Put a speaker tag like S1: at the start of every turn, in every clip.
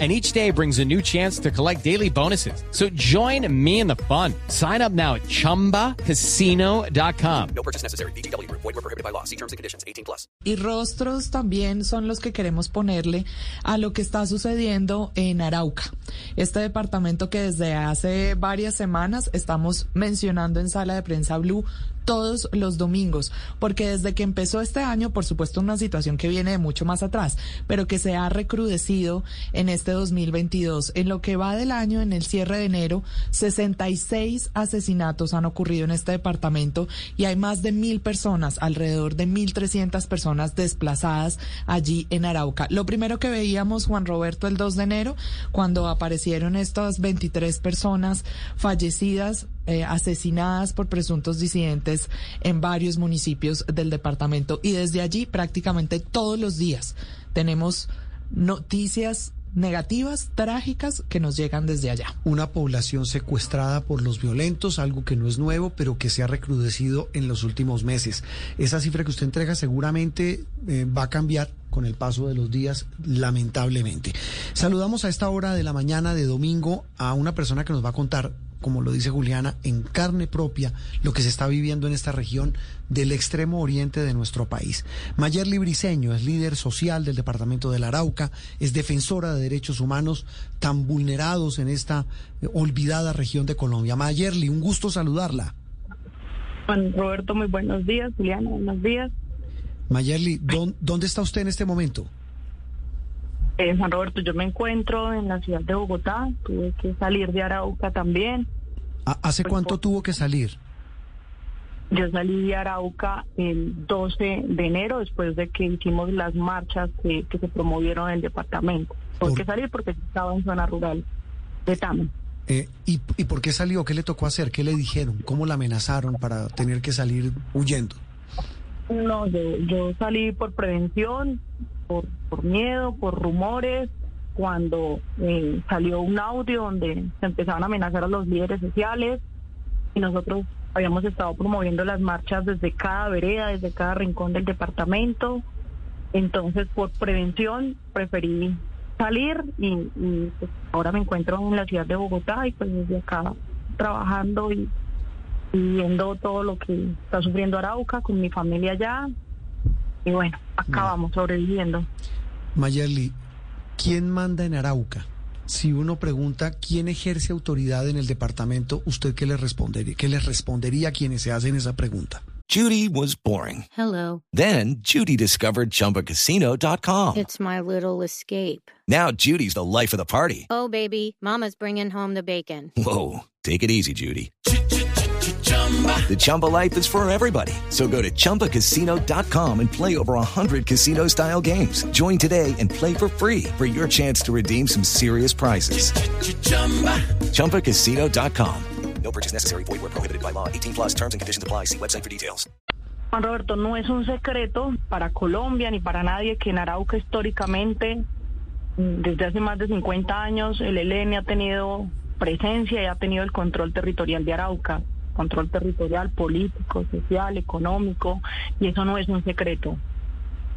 S1: and each day brings a new chance to collect daily bonuses. So join me in the fun. Sign up now at ChumbaCasino.com.
S2: No purchase necessary. BGW. Void were prohibited by law. See terms and conditions. 18 plus.
S3: Y rostros también son los que queremos ponerle a lo que está sucediendo en Arauca. Este departamento que desde hace varias semanas estamos mencionando en Sala de Prensa Blue todos los domingos, porque desde que empezó este año, por supuesto, una situación que viene de mucho más atrás, pero que se ha recrudecido en este 2022. En lo que va del año, en el cierre de enero, 66 asesinatos han ocurrido en este departamento y hay más de mil personas, alrededor de 1.300 personas desplazadas allí en Arauca. Lo primero que veíamos, Juan Roberto, el 2 de enero, cuando aparecieron estas 23 personas fallecidas, eh, asesinadas por presuntos disidentes en varios municipios del departamento y desde allí prácticamente todos los días tenemos noticias negativas, trágicas, que nos llegan desde allá.
S4: Una población secuestrada por los violentos, algo que no es nuevo, pero que se ha recrudecido en los últimos meses. Esa cifra que usted entrega seguramente eh, va a cambiar con el paso de los días, lamentablemente. Saludamos a esta hora de la mañana de domingo a una persona que nos va a contar como lo dice Juliana, en carne propia lo que se está viviendo en esta región del extremo oriente de nuestro país. Mayerly Briceño es líder social del departamento del Arauca, es defensora de derechos humanos tan vulnerados en esta eh, olvidada región de Colombia. Mayerly, un gusto saludarla.
S5: Juan Roberto, muy buenos días. Juliana, buenos días.
S4: Mayerly, ¿dónde está usted en este momento?
S5: Eh, Juan Roberto, yo me encuentro en la ciudad de Bogotá, tuve que salir de Arauca también.
S4: ¿Hace pues, cuánto tuvo que salir?
S5: Yo salí de Arauca el 12 de enero, después de que hicimos las marchas que, se promovieron en el departamento. Tuve que salir porque estaba en zona rural de Tama.
S4: Eh, ¿y, ¿Y por qué salió? ¿Qué le tocó hacer? ¿Qué le dijeron? ¿Cómo la amenazaron para tener que salir huyendo?
S5: No, yo, yo salí por prevención, por, por miedo, por rumores, cuando eh, salió un audio donde se empezaban a amenazar a los líderes sociales y nosotros habíamos estado promoviendo las marchas desde cada vereda, desde cada rincón del departamento. Entonces, por prevención, preferí salir y, pues, ahora me encuentro en la ciudad de Bogotá y pues desde acá trabajando y, y viendo todo lo que está sufriendo Arauca con mi familia allá y bueno, acabamos sobreviviendo.
S4: Mayerly, ¿quién manda en Arauca? Si uno pregunta quién ejerce autoridad en el departamento, ¿usted qué le respondería? ¿Qué les respondería a quienes se hacen esa pregunta?
S6: Judy was boring.
S7: Hello.
S6: Then Judy discovered chumbacasino.com.
S7: It's my little escape.
S6: Now Judy's the life of the party.
S7: Oh, baby, Mama's bringing home the bacon.
S6: Whoa. Take it easy, Judy. The Chumba life is for everybody. So go to ChumbaCasino.com and play over 100 casino style games. Join today and play for free for your chance to redeem some serious prizes. Ch-ch-chumba. ChumbaCasino.com.
S2: No purchase necessary. Void where prohibited by law. 18 plus terms and conditions apply. See website for details.
S5: Juan Roberto, no es un secreto para Colombia ni para nadie que en Arauca históricamente, desde hace más de 50 años, el ELN ha tenido presencia y ha tenido el control territorial de Arauca control territorial, político, social, económico, y eso no es un secreto.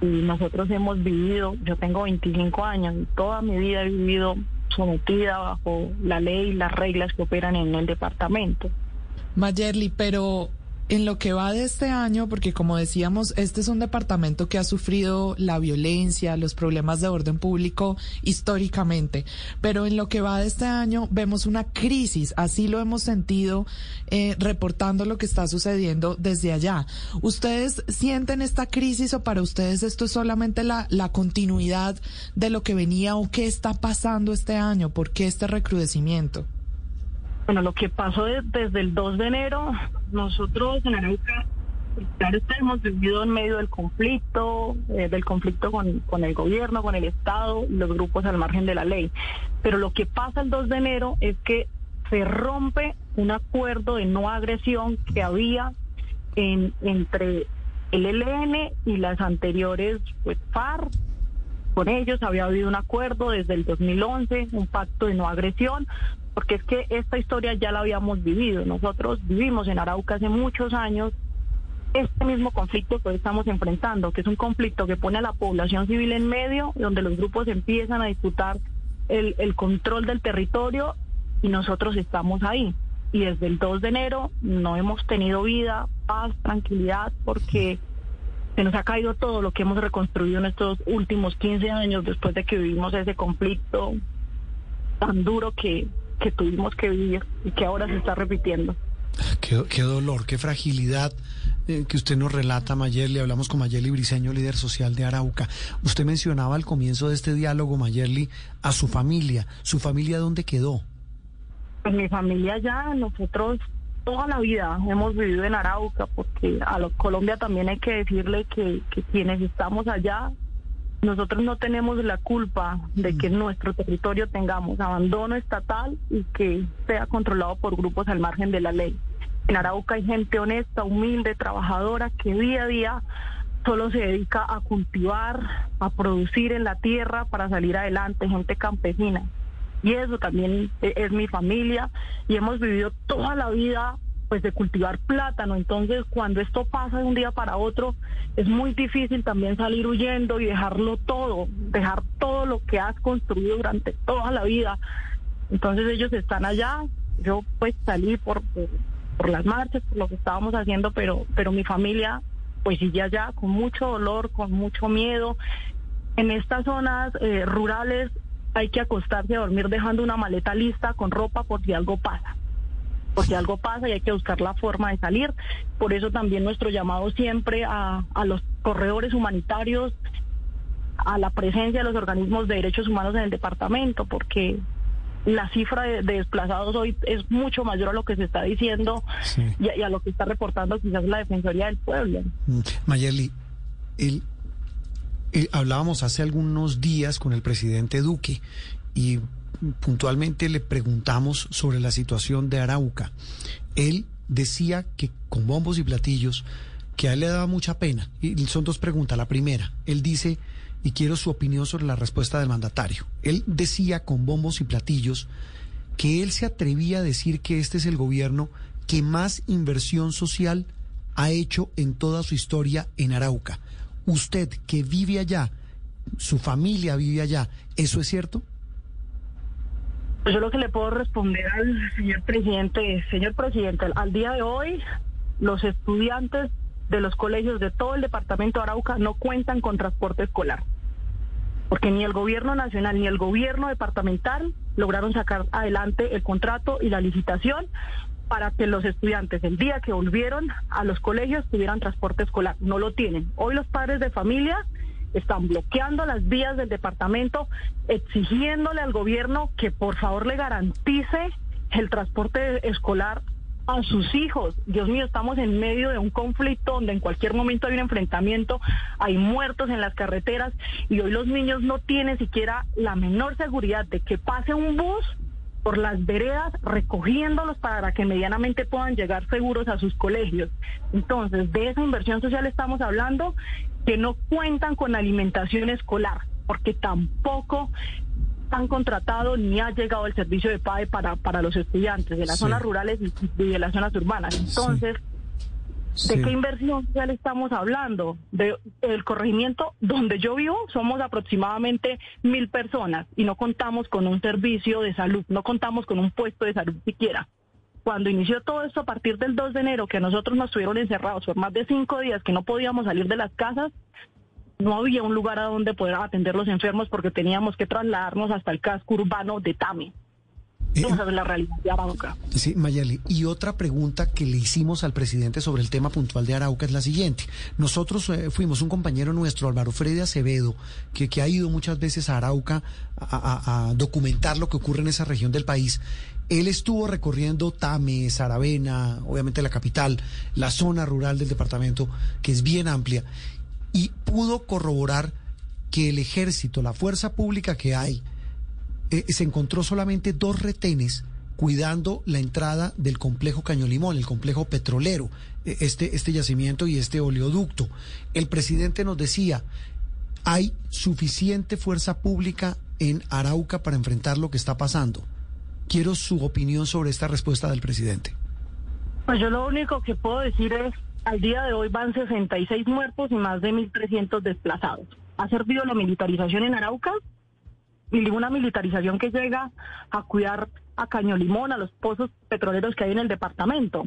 S5: Y nosotros hemos vivido, yo tengo 25 años, y toda mi vida he vivido sometida bajo la ley y las reglas que operan en el departamento.
S3: Mayerly, pero en lo que va de este año, porque como decíamos, este es un departamento que ha sufrido la violencia, los problemas de orden público históricamente, pero en lo que va de este año vemos una crisis, así lo hemos sentido eh, reportando lo que está sucediendo desde allá. ¿Ustedes sienten esta crisis o para ustedes esto es solamente la, la continuidad de lo que venía o qué está pasando este año? ¿Por qué este recrudecimiento?
S5: Bueno, lo que pasó desde el 2 de enero, nosotros en Arauca, claro, hemos vivido en medio del conflicto, eh, del conflicto con, con, el gobierno, con el Estado los grupos al margen de la ley. Pero lo que pasa el 2 de enero es que se rompe un acuerdo de no agresión que había en, entre el ELN y las anteriores, pues FARC. Con ellos había habido un acuerdo desde el 2011, un pacto de no agresión, porque es que esta historia ya la habíamos vivido. Nosotros vivimos en Arauca hace muchos años este mismo conflicto que hoy estamos enfrentando, que es un conflicto que pone a la población civil en medio, donde los grupos empiezan a disputar el, el control del territorio y nosotros estamos ahí. Y desde el 2 de enero no hemos tenido vida, paz, tranquilidad, porque se nos ha caído todo lo que hemos reconstruido en estos últimos 15 años después de que vivimos ese conflicto tan duro que, que tuvimos que vivir y que ahora se está repitiendo.
S4: Qué, qué dolor, qué fragilidad eh, que usted nos relata, Mayerly. Hablamos con Mayerly Briseño, líder social de Arauca. Usted mencionaba al comienzo de este diálogo, Mayerly, a su familia. ¿Su familia dónde quedó?
S5: Pues mi familia ya, nosotros toda la vida hemos vivido en Arauca, porque a lo- Colombia también hay que decirle que, que quienes estamos allá, nosotros no tenemos la culpa de que en nuestro territorio tengamos abandono estatal y que sea controlado por grupos al margen de la ley. En Arauca hay gente honesta, humilde, trabajadora, que día a día solo se dedica a cultivar, a producir en la tierra para salir adelante, gente campesina. Y eso también e- es mi familia y hemos vivido toda la vida pues de cultivar plátano. Entonces, cuando esto pasa de un día para otro, es muy difícil también salir huyendo y dejarlo todo, dejar todo lo que has construido durante toda la vida. Entonces, ellos están allá. Yo pues salí por, por, las marchas, por lo que estábamos haciendo, pero, pero mi familia pues sigue allá con mucho dolor, con mucho miedo. En estas zonas eh, rurales hay que acostarse a dormir dejando una maleta lista con ropa por si algo pasa. Por si algo pasa y hay que buscar la forma de salir. Por eso también nuestro llamado siempre a, a los corredores humanitarios, a la presencia de los organismos de derechos humanos en el departamento, porque la cifra de, de desplazados hoy es mucho mayor a lo que se está diciendo
S4: Sí.
S5: y, a- y a lo que está reportando quizás la Defensoría del Pueblo.
S4: Mm, Mayerly, el, hablábamos hace algunos días con el presidente Duque y puntualmente le preguntamos sobre la situación de Arauca. Él decía que con bombos y platillos, que a él le daba mucha pena. Y son dos preguntas. La primera, él dice, y quiero su opinión sobre la respuesta del mandatario. Él decía con bombos y platillos que él se atrevía a decir que este es el gobierno que más inversión social ha hecho en toda su historia en Arauca. Usted que vive allá, su familia vive allá, ¿eso es cierto?
S5: Yo lo que le puedo responder al señor presidente es, señor presidente, al día de hoy los estudiantes de los colegios de todo el departamento de Arauca no cuentan con transporte escolar. Porque ni el gobierno nacional ni el gobierno departamental lograron sacar adelante el contrato y la licitación para que los estudiantes el día que volvieron a los colegios tuvieran transporte escolar. No lo tienen. Hoy los padres de familia están bloqueando las vías del departamento, exigiéndole al gobierno que por favor le garantice el transporte escolar a sus hijos. Dios mío, estamos en medio de un conflicto donde en cualquier momento hay un enfrentamiento, hay muertos en las carreteras y hoy los niños no tienen siquiera la menor seguridad de que pase un bus por las veredas recogiéndolos para que medianamente puedan llegar seguros a sus colegios. Entonces, de esa inversión social estamos hablando que no cuentan con alimentación escolar, porque tampoco han contratado ni ha llegado el servicio de PAE para, para los estudiantes de las
S4: Sí.
S5: zonas rurales y de las zonas urbanas. Entonces, ¿De
S4: Sí.
S5: qué inversión social estamos hablando? De el corregimiento donde yo vivo somos aproximadamente mil personas y no contamos con un servicio de salud, no contamos con un puesto de salud siquiera. Cuando inició todo esto a partir del 2 de enero, que a nosotros nos tuvieron encerrados por más de cinco días, que no podíamos salir de las casas, no había un lugar a donde poder atender los enfermos porque teníamos que trasladarnos hasta el casco urbano de Tame.
S4: Eh,
S5: Esa es la realidad de Arauca.
S4: Sí, Mayali. Y otra pregunta que le hicimos al presidente sobre el tema puntual de Arauca es la siguiente. Nosotros eh, fuimos un compañero nuestro, Álvaro Freddy Acevedo, que, que ha ido muchas veces a Arauca a, a- a documentar lo que ocurre en esa región del país. Él estuvo recorriendo Tame, Saravena, obviamente la capital, la zona rural del departamento, que es bien amplia, y pudo corroborar que el ejército, la fuerza pública que hay, eh, se encontró solamente dos retenes cuidando la entrada del complejo Caño Limón, el complejo petrolero, eh, este, este yacimiento y este oleoducto. El presidente nos decía, hay suficiente fuerza pública en Arauca para enfrentar lo que está pasando. Quiero su opinión sobre esta respuesta del presidente.
S5: Pues yo lo único que puedo decir es, al día de hoy van 66 muertos y más de 1.300 desplazados. ¿Ha servido la militarización en Arauca? Y ninguna militarización que llega a cuidar a Caño Limón, a los pozos petroleros que hay en el departamento.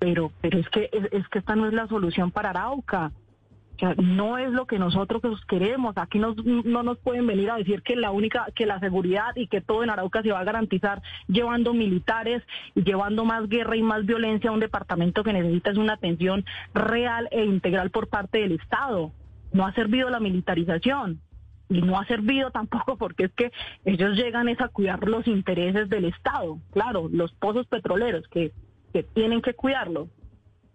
S5: Pero, pero es que es, que esta no es la solución para Arauca. No es lo que nosotros queremos. Aquí nos, no nos pueden venir a decir que la única, que la seguridad y que todo en Arauca se va a garantizar llevando militares y llevando más guerra y más violencia a un departamento que necesita es una atención real e integral por parte del Estado. No ha servido la militarización y no ha servido tampoco porque es que ellos llegan es a cuidar los intereses del Estado, claro, los pozos petroleros que, que tienen que cuidarlo.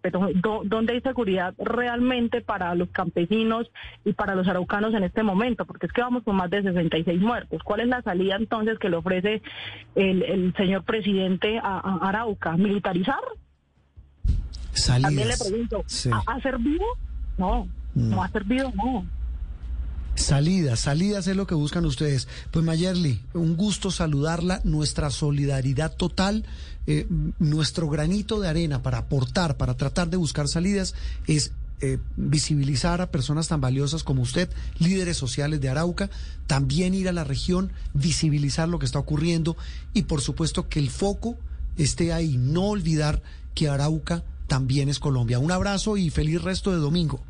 S5: Pero do- ¿dónde hay seguridad realmente para los campesinos y para los araucanos en este momento? Porque es que vamos con más de 66 muertos. ¿Cuál es la salida entonces que le ofrece el, el señor presidente a, a Arauca? ¿Militarizar? También le pregunto,
S4: Sí.
S5: ¿ha, ha servido? No, no ha servido, no.
S4: Salidas, salidas es lo que buscan ustedes. Pues Mayerly, un gusto saludarla, nuestra solidaridad total, eh, nuestro granito de arena para aportar, para tratar de buscar salidas, es eh, visibilizar a personas tan valiosas como usted, líderes sociales de Arauca, también ir a la región, visibilizar lo que está ocurriendo y por supuesto que el foco esté ahí, no olvidar que Arauca también es Colombia. Un abrazo y feliz resto de domingo.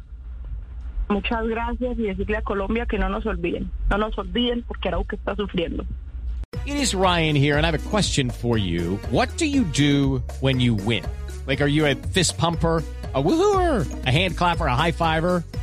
S5: Muchas gracias y decirle a Colombia que no nos olviden. No nos olviden porque Arauca está sufriendo.
S1: It is Ryan here, and I have a question for you. What do you do when you win? Like, are you a fist pumper? A woohooer, a hand clapper, a high fiver.